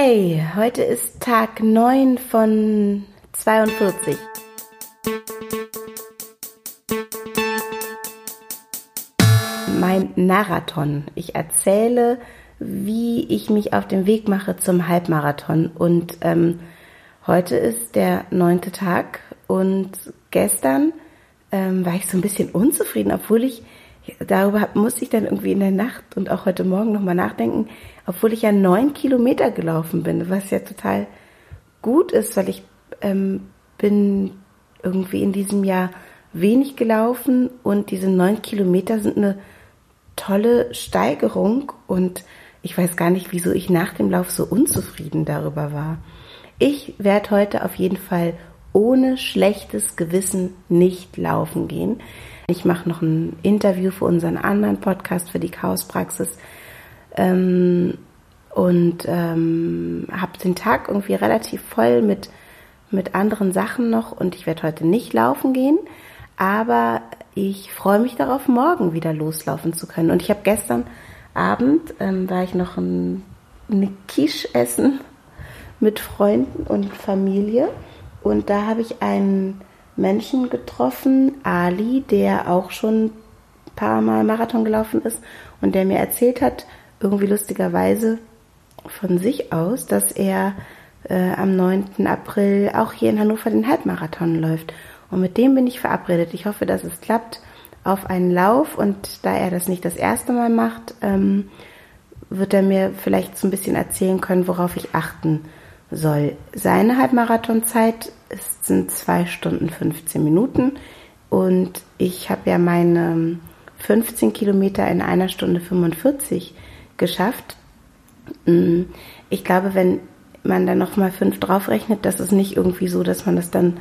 Hey, heute ist Tag 9 von 42. Mein Marathon. Ich erzähle, wie ich mich auf den Weg mache zum Halbmarathon. Und ähm, heute ist der neunte Tag und gestern ähm, war ich so ein bisschen unzufrieden, obwohl ich darüber musste ich dann irgendwie in der Nacht und auch heute Morgen nochmal nachdenken, obwohl ich ja neun Kilometer gelaufen bin, was ja total gut ist, weil ich ähm, bin irgendwie in diesem Jahr wenig gelaufen und diese neun Kilometer sind eine tolle Steigerung und ich weiß gar nicht, wieso ich nach dem Lauf so unzufrieden darüber war. Ich werde heute auf jeden Fall ohne schlechtes Gewissen nicht laufen gehen. Ich mache noch ein Interview für unseren anderen Podcast, für die Chaospraxis. Ähm, und ähm, habe den Tag irgendwie relativ voll mit, mit anderen Sachen noch und ich werde heute nicht laufen gehen, aber ich freue mich darauf, morgen wieder loslaufen zu können. Und ich habe gestern Abend, ähm, war ich noch ein, eine Quiche essen mit Freunden und Familie und da habe ich einen Menschen getroffen, Ali, der auch schon ein paar Mal Marathon gelaufen ist und der mir erzählt hat, irgendwie lustigerweise von sich aus, dass er äh, am 9. April auch hier in Hannover den Halbmarathon läuft. Und mit dem bin ich verabredet. Ich hoffe, dass es klappt auf einen Lauf. Und da er das nicht das erste Mal macht, ähm, wird er mir vielleicht so ein bisschen erzählen können, worauf ich achten soll. Seine Halbmarathonzeit ist, sind zwei Stunden 15 Minuten und ich habe ja meine 15 Kilometer in einer Stunde 45 geschafft. Mm, ich glaube, wenn man dann nochmal fünf draufrechnet, das ist nicht irgendwie so, dass man das dann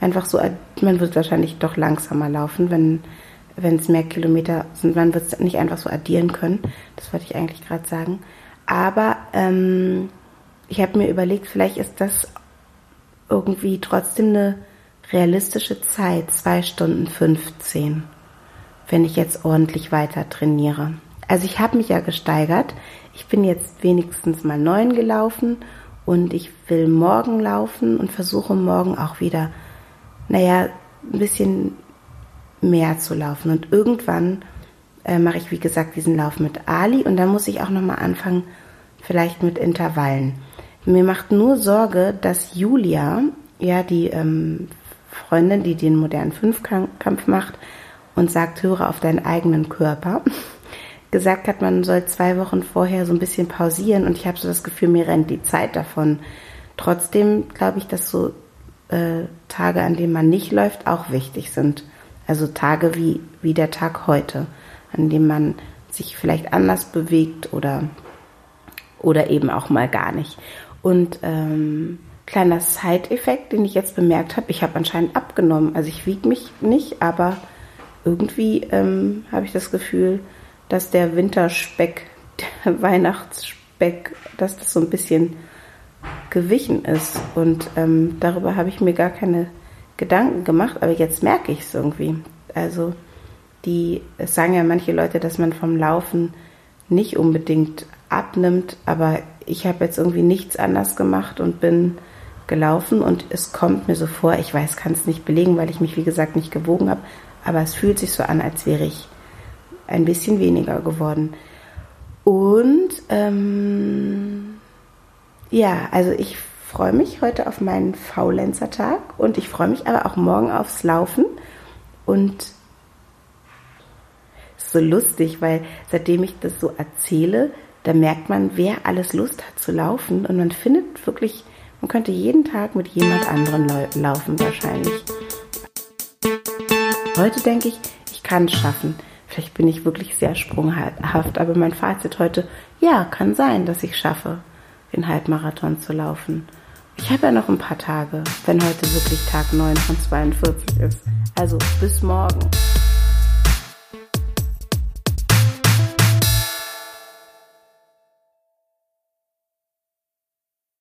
einfach so, man wird wahrscheinlich doch langsamer laufen, wenn wenn es mehr Kilometer sind, man wird es nicht einfach so addieren können. Das wollte ich eigentlich gerade sagen. Aber ähm, ich habe mir überlegt, vielleicht ist das irgendwie trotzdem eine realistische Zeit, zwei Stunden 15, wenn ich jetzt ordentlich weiter trainiere. Also ich habe mich ja gesteigert. Ich bin jetzt wenigstens mal neun gelaufen und ich will morgen laufen und versuche morgen auch wieder, naja, ein bisschen mehr zu laufen. Und irgendwann äh, mache ich, wie gesagt, diesen Lauf mit Ali und dann muss ich auch nochmal anfangen, vielleicht mit Intervallen. Mir macht nur Sorge, dass Julia, ja, die ähm, Freundin, die den modernen Fünfkampf macht und sagt, höre auf deinen eigenen Körper, gesagt hat, man soll zwei Wochen vorher so ein bisschen pausieren und ich habe so das Gefühl, mir rennt die Zeit davon. Trotzdem glaube ich, dass so äh, Tage, an denen man nicht läuft, auch wichtig sind. Also Tage wie, wie der Tag heute, an dem man sich vielleicht anders bewegt oder, oder eben auch mal gar nicht. Und ähm, kleiner Side-Effekt, den ich jetzt bemerkt habe, ich habe anscheinend abgenommen. Also ich wiege mich nicht, aber irgendwie ähm, habe ich das Gefühl, dass der Winterspeck, der Weihnachtsspeck, dass das so ein bisschen gewichen ist. Und ähm, darüber habe ich mir gar keine Gedanken gemacht, aber jetzt merke ich es irgendwie. Also die, es sagen ja manche Leute, dass man vom Laufen nicht unbedingt abnimmt, aber ich habe jetzt irgendwie nichts anders gemacht und bin gelaufen und es kommt mir so vor, ich weiß, kann es nicht belegen, weil ich mich wie gesagt nicht gewogen habe, aber es fühlt sich so an, als wäre ich ein bisschen weniger geworden. Und ähm, ja, also ich freue mich heute auf meinen Faulenzer-Tag und ich freue mich aber auch morgen aufs Laufen und so lustig, weil seitdem ich das so erzähle, da merkt man, wer alles Lust hat zu laufen und man findet wirklich, man könnte jeden Tag mit jemand anderem laufen wahrscheinlich. Heute denke ich, ich kann es schaffen. Vielleicht bin ich wirklich sehr sprunghaft, aber mein Fazit heute, ja, kann sein, dass ich schaffe, den Halbmarathon zu laufen. Ich habe ja noch ein paar Tage, wenn heute wirklich Tag 9 von 42 ist. Also bis morgen.